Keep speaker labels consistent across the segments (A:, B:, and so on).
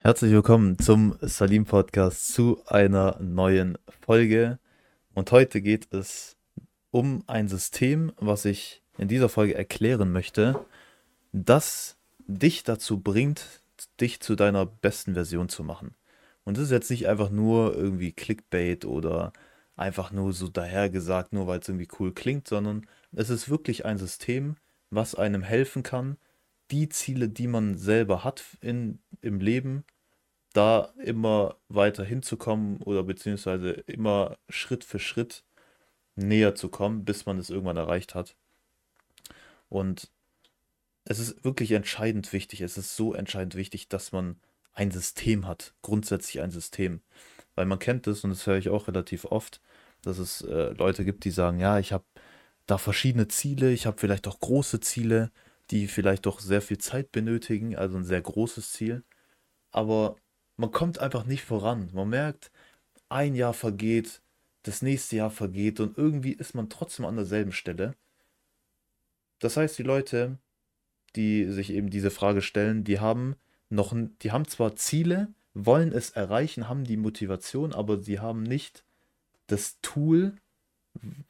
A: Herzlich willkommen zum Salim Podcast zu einer neuen Folge. Und heute geht es um ein System, was ich in dieser Folge erklären möchte, das dich dazu bringt, dich zu deiner besten Version zu machen. Und das ist jetzt nicht einfach nur irgendwie Clickbait oder einfach nur so dahergesagt, nur weil es irgendwie cool klingt, sondern es ist wirklich ein System, was einem helfen kann, die Ziele, die man selber hat in, im Leben, da immer weiter hinzukommen oder beziehungsweise immer Schritt für Schritt näher zu kommen, bis man es irgendwann erreicht hat. Und es ist wirklich entscheidend wichtig, es ist so entscheidend wichtig, dass man ein System hat, grundsätzlich ein System. Weil man kennt es, und das höre ich auch relativ oft, dass es äh, Leute gibt, die sagen, ja, ich habe da verschiedene Ziele, ich habe vielleicht auch große Ziele, die vielleicht doch sehr viel Zeit benötigen, also ein sehr großes Ziel. Aber man kommt einfach nicht voran. Man merkt, ein Jahr vergeht, das nächste Jahr vergeht und irgendwie ist man trotzdem an derselben Stelle. Das heißt, die Leute, die sich eben diese Frage stellen, die haben noch, die haben zwar Ziele, wollen es erreichen, haben die Motivation, aber sie haben nicht das Tool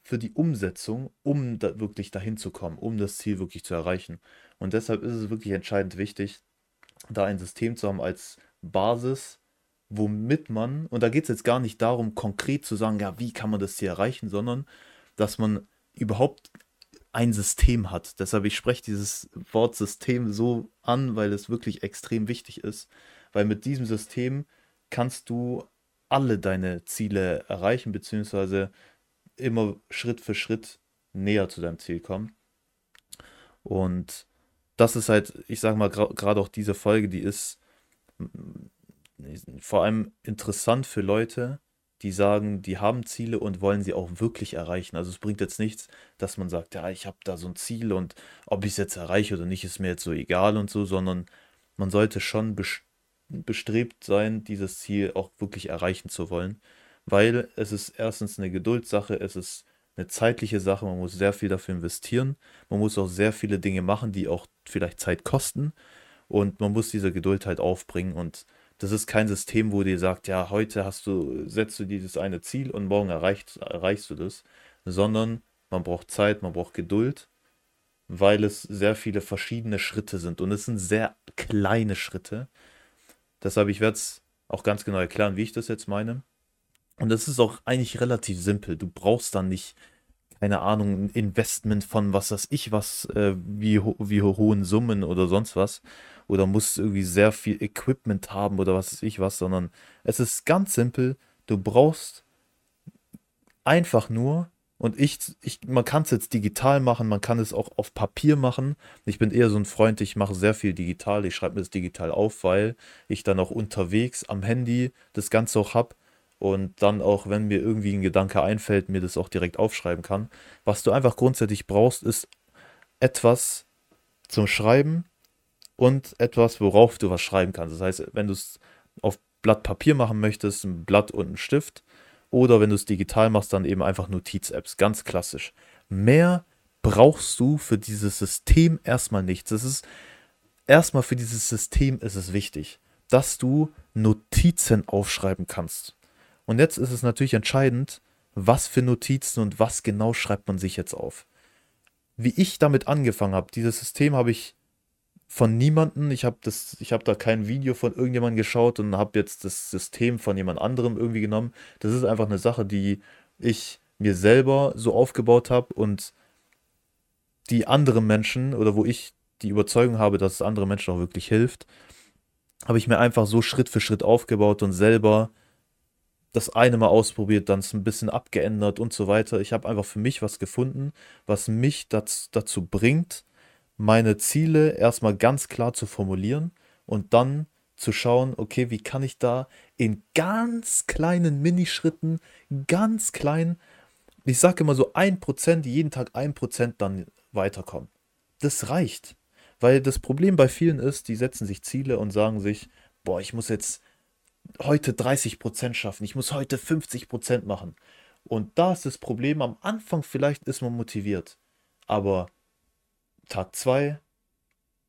A: für die Umsetzung, um da wirklich dahin zu kommen, um das Ziel wirklich zu erreichen. Und deshalb ist es wirklich entscheidend wichtig, da ein System zu haben als Basis, womit man, und da geht es jetzt gar nicht darum, konkret zu sagen, ja, wie kann man das Ziel erreichen, sondern dass man überhaupt ein System hat. Deshalb, ich spreche dieses Wort System so an, weil es wirklich extrem wichtig ist. Weil mit diesem System kannst du alle deine Ziele erreichen, beziehungsweise immer Schritt für Schritt näher zu deinem Ziel kommen. Und das ist halt, ich sage mal, gerade auch diese Folge, die ist vor allem interessant für Leute, die sagen, die haben Ziele und wollen sie auch wirklich erreichen. Also es bringt jetzt nichts, dass man sagt, ja, ich habe da so ein Ziel und ob ich es jetzt erreiche oder nicht, ist mir jetzt so egal und so, sondern man sollte schon bestrebt sein, dieses Ziel auch wirklich erreichen zu wollen, weil es ist erstens eine Geduldssache, es ist eine zeitliche Sache, man muss sehr viel dafür investieren, man muss auch sehr viele Dinge machen, die auch vielleicht Zeit kosten und man muss diese Geduld halt aufbringen und das ist kein System, wo dir sagt, ja, heute hast du, setzt du dieses eine Ziel und morgen erreicht, erreichst du das, sondern man braucht Zeit, man braucht Geduld, weil es sehr viele verschiedene Schritte sind und es sind sehr kleine Schritte. Deshalb, ich werde es auch ganz genau erklären, wie ich das jetzt meine. Und das ist auch eigentlich relativ simpel. Du brauchst dann nicht, keine Ahnung, ein Investment von was weiß ich was, äh, wie, wie hohen Summen oder sonst was oder musst irgendwie sehr viel Equipment haben oder was weiß ich was, sondern es ist ganz simpel. Du brauchst einfach nur, und ich, ich man kann es jetzt digital machen, man kann es auch auf Papier machen. Ich bin eher so ein Freund, ich mache sehr viel digital, ich schreibe mir das digital auf, weil ich dann auch unterwegs am Handy das Ganze auch habe und dann auch, wenn mir irgendwie ein Gedanke einfällt, mir das auch direkt aufschreiben kann. Was du einfach grundsätzlich brauchst, ist etwas zum Schreiben, und etwas, worauf du was schreiben kannst. Das heißt, wenn du es auf Blatt Papier machen möchtest, ein Blatt und ein Stift, oder wenn du es digital machst, dann eben einfach Notiz-Apps, ganz klassisch. Mehr brauchst du für dieses System erstmal nichts. Es ist erstmal für dieses System ist es wichtig, dass du Notizen aufschreiben kannst. Und jetzt ist es natürlich entscheidend, was für Notizen und was genau schreibt man sich jetzt auf. Wie ich damit angefangen habe, dieses System habe ich von niemandem. Ich habe das, da kein Video von irgendjemandem geschaut und habe jetzt das System von jemand anderem irgendwie genommen. Das ist einfach eine Sache, die ich mir selber so aufgebaut habe und die anderen Menschen oder wo ich die Überzeugung habe, dass es anderen Menschen auch wirklich hilft, habe ich mir einfach so Schritt für Schritt aufgebaut und selber das eine mal ausprobiert, dann es ein bisschen abgeändert und so weiter. Ich habe einfach für mich was gefunden, was mich dazu, dazu bringt, meine Ziele erstmal ganz klar zu formulieren und dann zu schauen, okay, wie kann ich da in ganz kleinen Minischritten, ganz klein, ich sage immer so ein Prozent, jeden Tag ein Prozent dann weiterkommen. Das reicht. Weil das Problem bei vielen ist, die setzen sich Ziele und sagen sich, boah, ich muss jetzt heute 30 Prozent schaffen, ich muss heute 50 Prozent machen. Und da ist das Problem, am Anfang vielleicht ist man motiviert, aber Tag 2,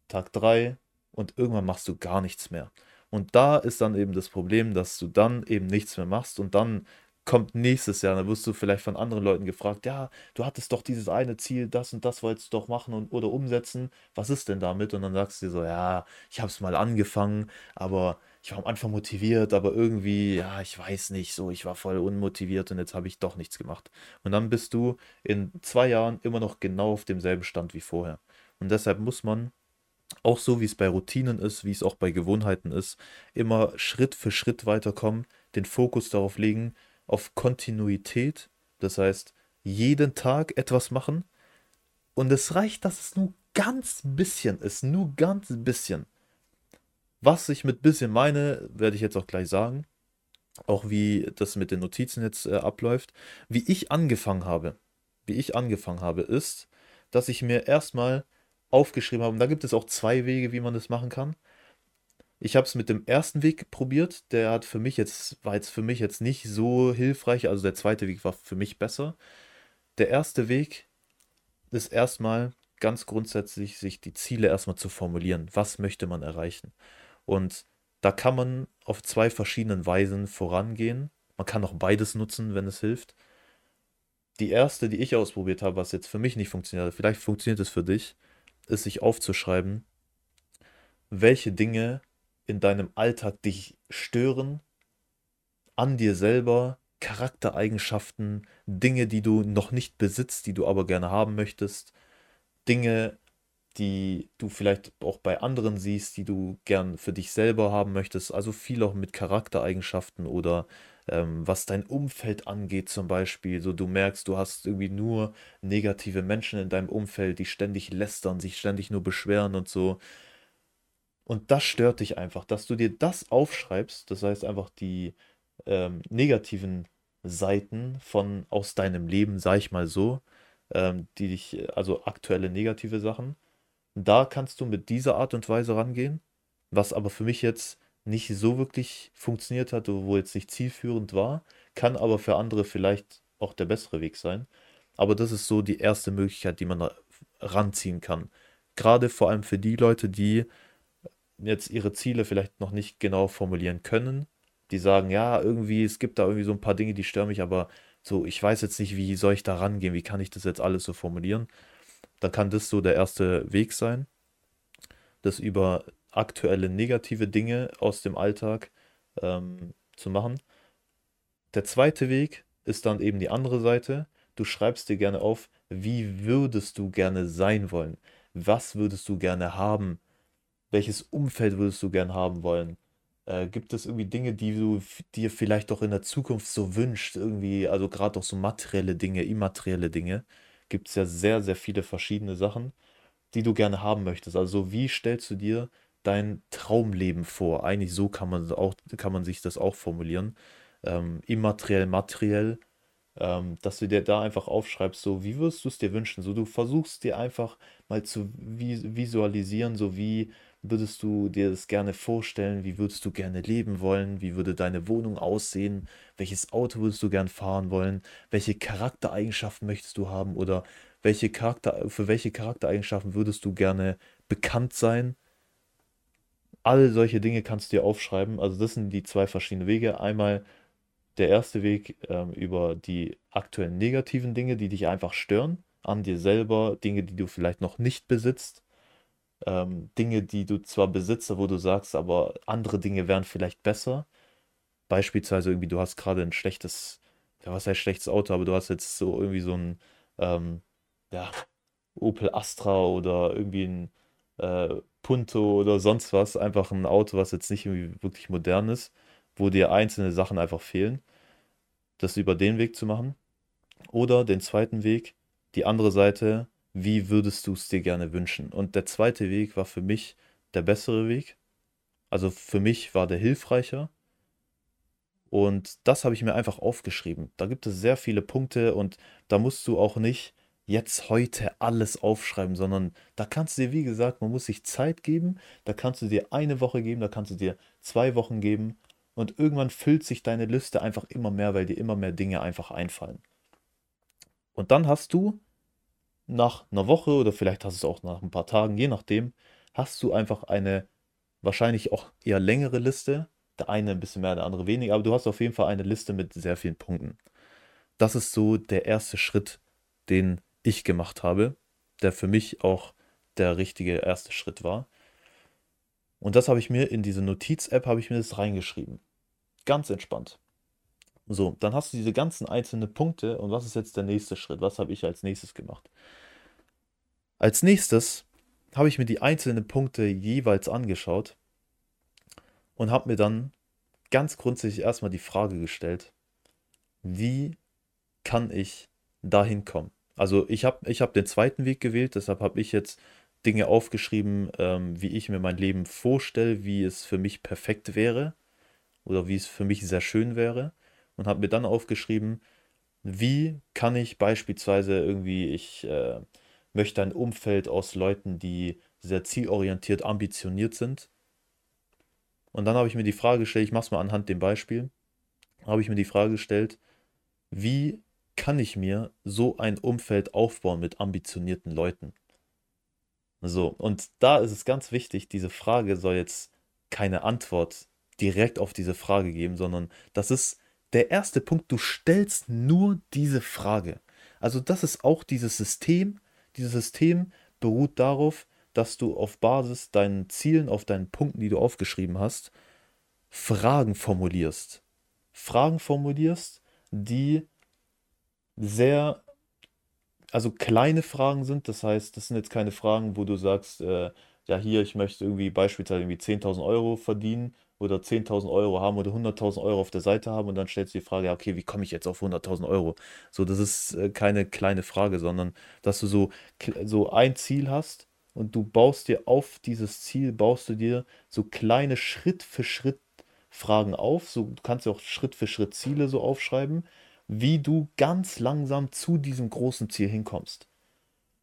A: Tag 3 und irgendwann machst du gar nichts mehr. Und da ist dann eben das Problem, dass du dann eben nichts mehr machst und dann kommt nächstes Jahr, dann wirst du vielleicht von anderen Leuten gefragt, ja, du hattest doch dieses eine Ziel, das und das wolltest du doch machen und, oder umsetzen, was ist denn damit? Und dann sagst du dir so, ja, ich habe es mal angefangen, aber ich war am Anfang motiviert, aber irgendwie, ja, ich weiß nicht, so, ich war voll unmotiviert und jetzt habe ich doch nichts gemacht. Und dann bist du in zwei Jahren immer noch genau auf demselben Stand wie vorher. Und deshalb muss man auch so wie es bei Routinen ist, wie es auch bei Gewohnheiten ist, immer Schritt für Schritt weiterkommen, den Fokus darauf legen, auf Kontinuität, das heißt, jeden Tag etwas machen. Und es reicht, dass es nur ganz bisschen ist, nur ganz bisschen. Was ich mit bisschen meine, werde ich jetzt auch gleich sagen. Auch wie das mit den Notizen jetzt äh, abläuft. Wie ich angefangen habe, wie ich angefangen habe, ist, dass ich mir erstmal aufgeschrieben habe, und da gibt es auch zwei Wege, wie man das machen kann. Ich habe es mit dem ersten Weg probiert. Der hat für mich jetzt, war jetzt für mich jetzt nicht so hilfreich. Also der zweite Weg war für mich besser. Der erste Weg ist erstmal ganz grundsätzlich, sich die Ziele erstmal zu formulieren. Was möchte man erreichen? Und da kann man auf zwei verschiedenen Weisen vorangehen. Man kann auch beides nutzen, wenn es hilft. Die erste, die ich ausprobiert habe, was jetzt für mich nicht funktioniert, vielleicht funktioniert es für dich, ist sich aufzuschreiben, welche Dinge in deinem Alltag dich stören, an dir selber, Charaktereigenschaften, Dinge, die du noch nicht besitzt, die du aber gerne haben möchtest, Dinge, die du vielleicht auch bei anderen siehst, die du gern für dich selber haben möchtest. Also viel auch mit Charaktereigenschaften oder ähm, was dein Umfeld angeht zum Beispiel. So du merkst, du hast irgendwie nur negative Menschen in deinem Umfeld, die ständig lästern, sich ständig nur beschweren und so. Und das stört dich einfach, dass du dir das aufschreibst, das heißt einfach die ähm, negativen Seiten von aus deinem Leben, sag ich mal so, ähm, die dich, also aktuelle negative Sachen. Da kannst du mit dieser Art und Weise rangehen, was aber für mich jetzt nicht so wirklich funktioniert hat, wo jetzt nicht zielführend war, kann aber für andere vielleicht auch der bessere Weg sein. Aber das ist so die erste Möglichkeit, die man ranziehen kann. Gerade vor allem für die Leute, die jetzt ihre Ziele vielleicht noch nicht genau formulieren können. Die sagen, ja, irgendwie, es gibt da irgendwie so ein paar Dinge, die stören mich, aber so, ich weiß jetzt nicht, wie soll ich da rangehen, wie kann ich das jetzt alles so formulieren. Dann kann das so der erste Weg sein, das über aktuelle negative Dinge aus dem Alltag ähm, zu machen. Der zweite Weg ist dann eben die andere Seite. Du schreibst dir gerne auf, wie würdest du gerne sein wollen? Was würdest du gerne haben? welches Umfeld würdest du gern haben wollen? Äh, gibt es irgendwie Dinge, die du dir vielleicht auch in der Zukunft so wünschst? Irgendwie, also gerade auch so materielle Dinge, immaterielle Dinge. Gibt es ja sehr, sehr viele verschiedene Sachen, die du gerne haben möchtest. Also wie stellst du dir dein Traumleben vor? Eigentlich so kann man auch, kann man sich das auch formulieren. Ähm, immateriell, materiell, ähm, dass du dir da einfach aufschreibst, so wie würdest du es dir wünschen? So du versuchst dir einfach mal zu visualisieren, so wie würdest du dir das gerne vorstellen? Wie würdest du gerne leben wollen? Wie würde deine Wohnung aussehen? Welches Auto würdest du gern fahren wollen? Welche Charaktereigenschaften möchtest du haben? Oder welche Charakter, für welche Charaktereigenschaften würdest du gerne bekannt sein? Alle solche Dinge kannst du dir aufschreiben. Also das sind die zwei verschiedenen Wege. Einmal der erste Weg ähm, über die aktuellen negativen Dinge, die dich einfach stören, an dir selber, Dinge, die du vielleicht noch nicht besitzt ähm, Dinge, die du zwar besitzt, wo du sagst, aber andere Dinge wären vielleicht besser. Beispielsweise irgendwie, du hast gerade ein schlechtes, ja, was heißt schlechtes Auto, aber du hast jetzt so irgendwie so ein, ähm, ja, Opel Astra oder irgendwie ein äh, Punto oder sonst was. Einfach ein Auto, was jetzt nicht irgendwie wirklich modern ist, wo dir einzelne Sachen einfach fehlen. Das über den Weg zu machen. Oder den zweiten Weg, die andere Seite, wie würdest du es dir gerne wünschen? Und der zweite Weg war für mich der bessere Weg. Also für mich war der hilfreicher. Und das habe ich mir einfach aufgeschrieben. Da gibt es sehr viele Punkte und da musst du auch nicht jetzt heute alles aufschreiben, sondern da kannst du dir, wie gesagt, man muss sich Zeit geben. Da kannst du dir eine Woche geben, da kannst du dir zwei Wochen geben. Und irgendwann füllt sich deine Liste einfach immer mehr, weil dir immer mehr Dinge einfach einfallen. Und dann hast du nach einer Woche oder vielleicht hast du es auch nach ein paar Tagen, je nachdem, hast du einfach eine wahrscheinlich auch eher längere Liste. Der eine ein bisschen mehr, der andere weniger, aber du hast auf jeden Fall eine Liste mit sehr vielen Punkten. Das ist so der erste Schritt, den ich gemacht habe, der für mich auch der richtige erste Schritt war. Und das habe ich mir in diese Notiz-App, habe ich mir das reingeschrieben. Ganz entspannt. So, dann hast du diese ganzen einzelnen Punkte und was ist jetzt der nächste Schritt? Was habe ich als nächstes gemacht? Als nächstes habe ich mir die einzelnen Punkte jeweils angeschaut und habe mir dann ganz grundsätzlich erstmal die Frage gestellt, wie kann ich dahin kommen? Also ich habe ich hab den zweiten Weg gewählt, deshalb habe ich jetzt Dinge aufgeschrieben, ähm, wie ich mir mein Leben vorstelle, wie es für mich perfekt wäre oder wie es für mich sehr schön wäre und habe mir dann aufgeschrieben, wie kann ich beispielsweise irgendwie, ich äh, möchte ein Umfeld aus Leuten, die sehr zielorientiert, ambitioniert sind. Und dann habe ich mir die Frage gestellt, ich mache es mal anhand dem Beispiel, habe ich mir die Frage gestellt, wie kann ich mir so ein Umfeld aufbauen mit ambitionierten Leuten? So, und da ist es ganz wichtig, diese Frage soll jetzt keine Antwort direkt auf diese Frage geben, sondern das ist der erste Punkt, du stellst nur diese Frage. Also das ist auch dieses System. Dieses System beruht darauf, dass du auf Basis deinen Zielen, auf deinen Punkten, die du aufgeschrieben hast, Fragen formulierst. Fragen formulierst, die sehr also kleine Fragen sind. Das heißt, das sind jetzt keine Fragen, wo du sagst, äh, ja, hier, ich möchte irgendwie beispielsweise irgendwie 10.000 Euro verdienen oder 10.000 Euro haben oder 100.000 Euro auf der Seite haben und dann stellst du die Frage, ja, okay, wie komme ich jetzt auf 100.000 Euro? So, das ist äh, keine kleine Frage, sondern dass du so, so ein Ziel hast und du baust dir auf dieses Ziel, baust du dir so kleine Schritt für Schritt Fragen auf. So, du kannst ja auch Schritt für Schritt Ziele so aufschreiben wie du ganz langsam zu diesem großen Ziel hinkommst.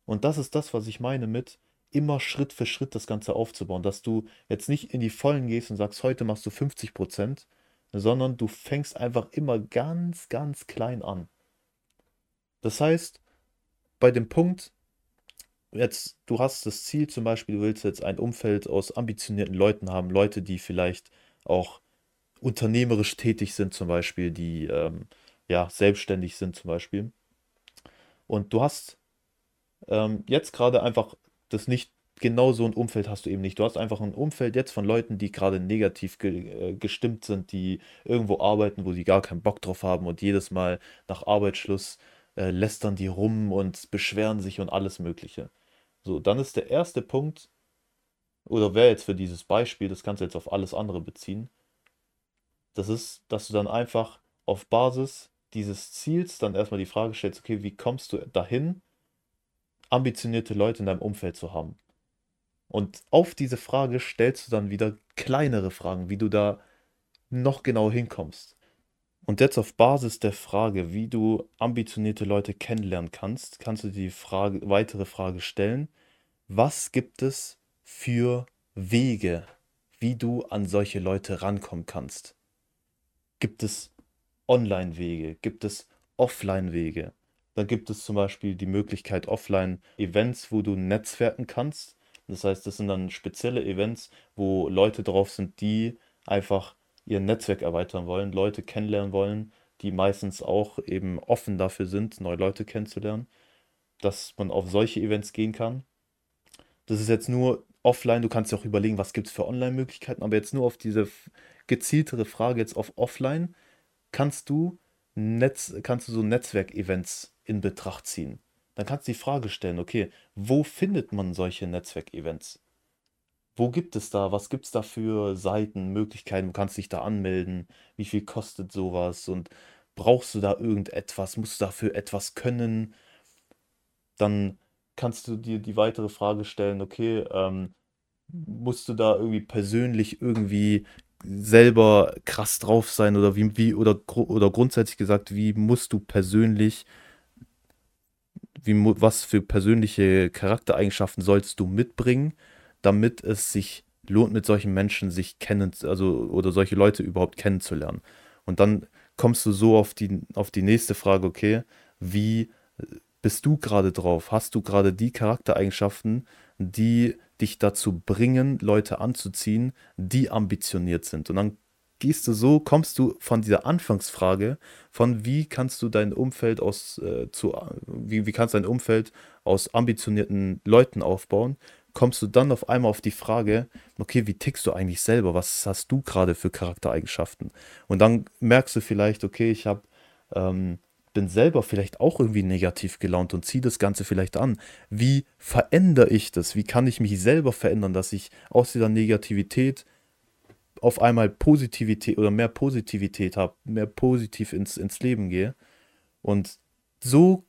A: Und das ist das, was ich meine mit immer Schritt für Schritt das Ganze aufzubauen, dass du jetzt nicht in die Vollen gehst und sagst, heute machst du 50 Prozent, sondern du fängst einfach immer ganz, ganz klein an. Das heißt, bei dem Punkt, jetzt, du hast das Ziel zum Beispiel, du willst jetzt ein Umfeld aus ambitionierten Leuten haben, Leute, die vielleicht auch unternehmerisch tätig sind, zum Beispiel, die ähm, ja, selbstständig sind zum Beispiel. Und du hast ähm, jetzt gerade einfach das nicht, genau so ein Umfeld hast du eben nicht. Du hast einfach ein Umfeld jetzt von Leuten, die gerade negativ ge äh, gestimmt sind, die irgendwo arbeiten, wo sie gar keinen Bock drauf haben und jedes Mal nach Arbeitsschluss äh, lästern die rum und beschweren sich und alles Mögliche. So, dann ist der erste Punkt, oder wäre jetzt für dieses Beispiel, das kannst du jetzt auf alles andere beziehen, das ist, dass du dann einfach auf Basis dieses Ziels dann erstmal die Frage stellst, okay, wie kommst du dahin, ambitionierte Leute in deinem Umfeld zu haben? Und auf diese Frage stellst du dann wieder kleinere Fragen, wie du da noch genau hinkommst. Und jetzt auf Basis der Frage, wie du ambitionierte Leute kennenlernen kannst, kannst du die Frage, weitere Frage stellen, was gibt es für Wege, wie du an solche Leute rankommen kannst? Gibt es Online-Wege? Gibt es Offline-Wege? Da gibt es zum Beispiel die Möglichkeit Offline-Events, wo du netzwerken kannst. Das heißt, das sind dann spezielle Events, wo Leute drauf sind, die einfach ihr Netzwerk erweitern wollen, Leute kennenlernen wollen, die meistens auch eben offen dafür sind, neue Leute kennenzulernen, dass man auf solche Events gehen kann. Das ist jetzt nur offline, du kannst dir auch überlegen, was gibt es für Online-Möglichkeiten, aber jetzt nur auf diese gezieltere Frage jetzt auf offline kannst du, Netz, kannst du so Netzwerkevents in Betracht ziehen. Dann kannst du die Frage stellen, okay, wo findet man solche Netzwerkevents? Wo gibt es da? Was gibt es da für Seiten, Möglichkeiten? Du kannst dich da anmelden. Wie viel kostet sowas? Und brauchst du da irgendetwas? Musst du dafür etwas können? Dann kannst du dir die weitere Frage stellen, okay, ähm, musst du da irgendwie persönlich irgendwie selber krass drauf sein oder wie, wie oder, oder grundsätzlich gesagt, wie musst du persönlich, wie, was für persönliche Charaktereigenschaften sollst du mitbringen, damit es sich lohnt, mit solchen Menschen sich kennen, also oder solche Leute überhaupt kennenzulernen. Und dann kommst du so auf die, auf die nächste Frage, okay, wie bist du gerade drauf? Hast du gerade die Charaktereigenschaften, die dich dazu bringen, Leute anzuziehen, die ambitioniert sind. Und dann gehst du so, kommst du von dieser Anfangsfrage, von wie kannst du dein Umfeld aus äh, zu, wie, wie kannst dein Umfeld aus ambitionierten Leuten aufbauen, kommst du dann auf einmal auf die Frage, okay, wie tickst du eigentlich selber? Was hast du gerade für Charaktereigenschaften? Und dann merkst du vielleicht, okay, ich habe ähm, bin selber vielleicht auch irgendwie negativ gelaunt und ziehe das Ganze vielleicht an. Wie verändere ich das? Wie kann ich mich selber verändern, dass ich aus dieser Negativität auf einmal Positivität oder mehr Positivität habe, mehr positiv ins, ins Leben gehe? Und so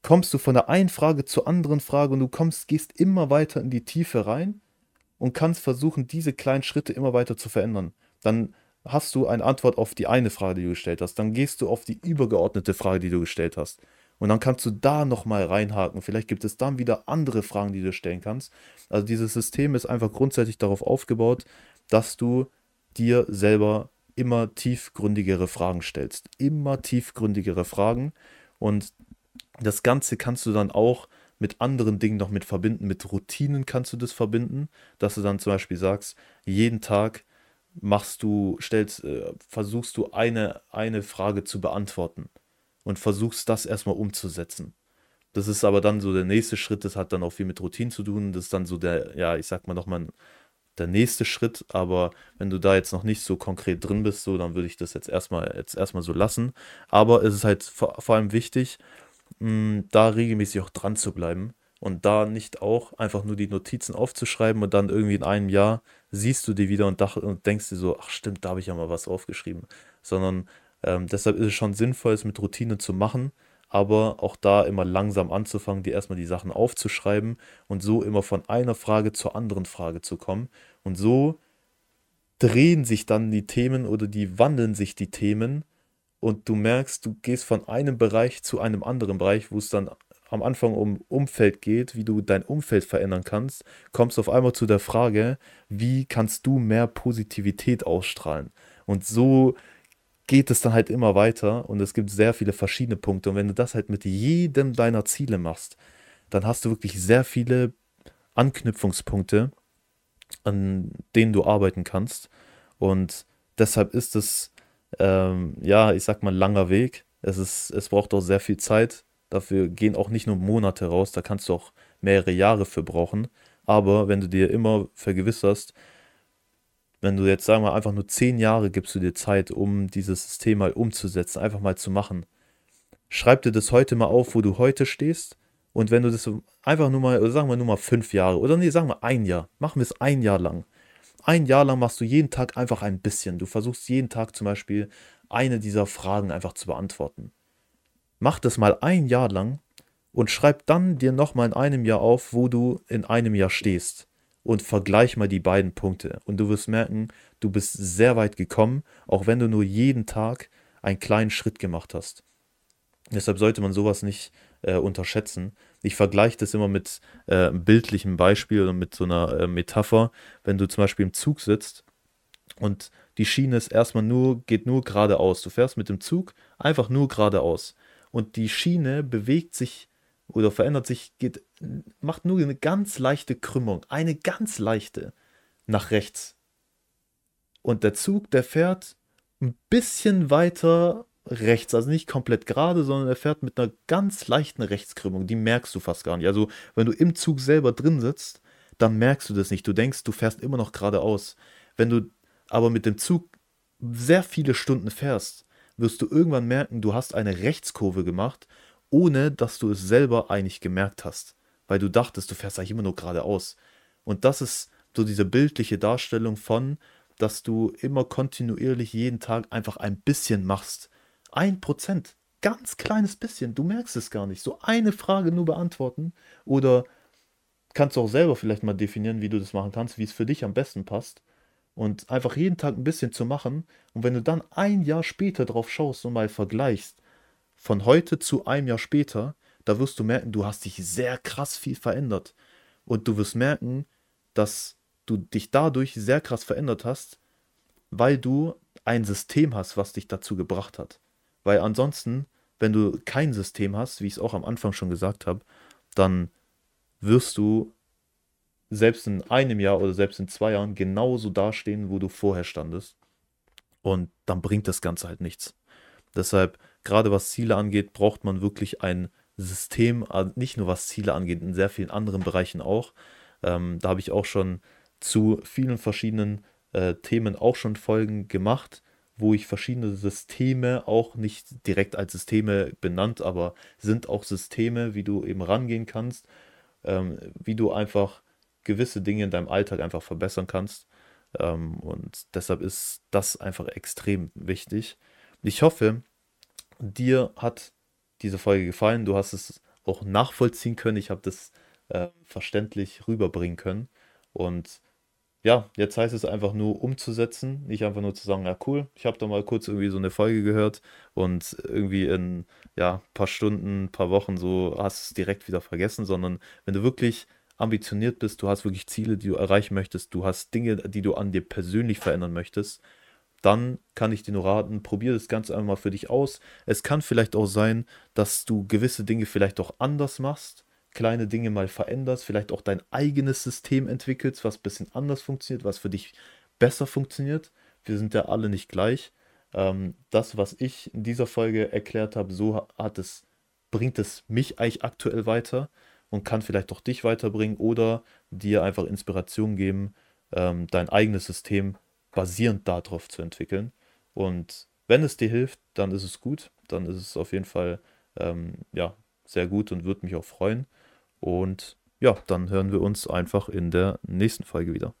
A: kommst du von der einen Frage zur anderen Frage und du kommst, gehst immer weiter in die Tiefe rein und kannst versuchen, diese kleinen Schritte immer weiter zu verändern. Dann hast du eine Antwort auf die eine Frage, die du gestellt hast. Dann gehst du auf die übergeordnete Frage, die du gestellt hast. Und dann kannst du da nochmal reinhaken. Vielleicht gibt es dann wieder andere Fragen, die du stellen kannst. Also dieses System ist einfach grundsätzlich darauf aufgebaut, dass du dir selber immer tiefgründigere Fragen stellst. Immer tiefgründigere Fragen. Und das Ganze kannst du dann auch mit anderen Dingen noch mit verbinden. Mit Routinen kannst du das verbinden, dass du dann zum Beispiel sagst, jeden Tag machst du, stellst, äh, versuchst du eine, eine Frage zu beantworten und versuchst das erstmal umzusetzen. Das ist aber dann so der nächste Schritt, das hat dann auch viel mit Routinen zu tun. Das ist dann so der, ja, ich sag mal nochmal der nächste Schritt, aber wenn du da jetzt noch nicht so konkret drin bist, so, dann würde ich das jetzt erstmal, jetzt erstmal so lassen. Aber es ist halt vor, vor allem wichtig, mh, hm, da regelmäßig auch dran zu bleiben und da nicht auch einfach nur die Notizen aufzuschreiben und dann irgendwie in einem Jahr siehst du die wieder und, und denkst dir so, ach stimmt, da habe ich ja mal was aufgeschrieben. Sondern ähm, deshalb ist es schon sinnvoll, es mit Routine zu machen, aber auch da immer langsam anzufangen, dir erstmal die Sachen aufzuschreiben und so immer von einer Frage zur anderen Frage zu kommen. Und so drehen sich dann die Themen oder die wandeln sich die Themen und du merkst, du gehst von einem Bereich zu einem anderen Bereich, wo es dann am Anfang um Umfeld geht, wie du dein Umfeld verändern kannst, kommst du auf einmal zu der Frage, wie kannst du mehr Positivität ausstrahlen? Und so geht es dann halt immer weiter und es gibt sehr viele verschiedene Punkte. Und wenn du das halt mit jedem deiner Ziele machst, dann hast du wirklich sehr viele Anknüpfungspunkte, an denen du arbeiten kannst. Und deshalb ist es, ähm, ja, ich sag mal, langer Weg. Es, ist, es braucht auch sehr viel Zeit. Dafür gehen auch nicht nur Monate raus, da kannst du auch mehrere Jahre für brauchen. Aber wenn du dir immer vergewisserst, wenn du jetzt, sagen wir, einfach nur zehn Jahre gibst du dir Zeit, um dieses System mal umzusetzen, einfach mal zu machen. Schreib dir das heute mal auf, wo du heute stehst. Und wenn du das einfach nur mal, sagen wir nur mal fünf Jahre, oder nee, sagen wir ein Jahr, machen wir es ein Jahr lang. Ein Jahr lang machst du jeden Tag einfach ein bisschen. Du versuchst jeden Tag zum Beispiel eine dieser Fragen einfach zu beantworten. Mach das mal ein Jahr lang und schreib dann dir nochmal in einem Jahr auf, wo du in einem Jahr stehst. Und vergleich mal die beiden Punkte. Und du wirst merken, du bist sehr weit gekommen, auch wenn du nur jeden Tag einen kleinen Schritt gemacht hast. Deshalb sollte man sowas nicht äh, unterschätzen. Ich vergleiche das immer mit äh, einem bildlichen Beispiel oder mit so einer äh, Metapher. Wenn du zum Beispiel im Zug sitzt und die Schiene ist erstmal nur, geht nur geradeaus. Du fährst mit dem Zug einfach nur geradeaus und die Schiene bewegt sich oder verändert sich, geht, macht nur eine ganz leichte Krümmung, eine ganz leichte nach rechts. Und der Zug, der fährt ein bisschen weiter rechts, also nicht komplett gerade, sondern er fährt mit einer ganz leichten Rechtskrümmung, die merkst du fast gar nicht. Also wenn du im Zug selber drin sitzt, dann merkst du das nicht. Du denkst, du fährst immer noch geradeaus. Wenn du aber mit dem Zug sehr viele Stunden fährst, wirst du irgendwann merken, du hast eine Rechtskurve gemacht, ohne dass du es selber eigentlich gemerkt hast. Weil du dachtest, du fährst eigentlich immer nur geradeaus. Und das ist so diese bildliche Darstellung von, dass du immer kontinuierlich jeden Tag einfach ein bisschen machst. Ein Prozent, ganz kleines bisschen, du merkst es gar nicht. So eine Frage nur beantworten oder kannst du auch selber vielleicht mal definieren, wie du das machen kannst, wie es für dich am besten passt und einfach jeden Tag ein bisschen zu machen. Und wenn du dann ein Jahr später drauf schaust und mal vergleichst, von heute zu einem Jahr später, da wirst du merken, du hast dich sehr krass viel verändert. Und du wirst merken, dass du dich dadurch sehr krass verändert hast, weil du ein System hast, was dich dazu gebracht hat. Weil ansonsten, wenn du kein System hast, wie ich es auch am Anfang schon gesagt habe, dann wirst du selbst in einem Jahr oder selbst in zwei Jahren genauso dastehen, wo du vorher standest. Und dann bringt das Ganze halt nichts. Deshalb, gerade was Ziele angeht, braucht man wirklich ein System, nicht nur was Ziele angeht, in sehr vielen anderen Bereichen auch. Ähm, da habe ich auch schon zu vielen verschiedenen äh, Themen auch schon Folgen gemacht, wo ich verschiedene Systeme auch nicht direkt als Systeme benannt, aber sind auch Systeme, wie du eben rangehen kannst, ähm, wie du einfach gewisse Dinge in deinem Alltag einfach verbessern kannst. Ähm, und deshalb ist das einfach extrem wichtig. Ich hoffe, dir hat diese Folge gefallen. Du hast es auch nachvollziehen können. Ich habe das äh, verständlich rüberbringen können. Und ja, jetzt heißt es einfach nur umzusetzen, nicht einfach nur zu sagen, ja cool, ich habe da mal kurz irgendwie so eine Folge gehört und irgendwie in ja, paar Stunden, paar Wochen so hast du es direkt wieder vergessen, sondern wenn du wirklich ambitioniert bist, du hast wirklich Ziele, die du erreichen möchtest, du hast Dinge, die du an dir persönlich verändern möchtest, dann kann ich dir nur raten, probier das Ganze einmal für dich aus. Es kann vielleicht auch sein, dass du gewisse Dinge vielleicht auch anders machst, kleine Dinge mal veränderst, vielleicht auch dein eigenes System entwickelst, was ein bisschen anders funktioniert, was für dich besser funktioniert. Wir sind ja alle nicht gleich. Ähm, das, was ich in dieser Folge erklärt habe, so hat es, bringt es mich eigentlich aktuell weiter und kann vielleicht auch dich weiterbringen oder dir einfach Inspiration geben, ähm, dein eigenes System basierend darauf zu entwickeln. Und wenn es dir hilft, dann ist es gut. Dann ist es auf jeden Fall ähm, ja, sehr gut und würde mich auch freuen. Und ja, dann hören wir uns einfach in der nächsten Folge wieder.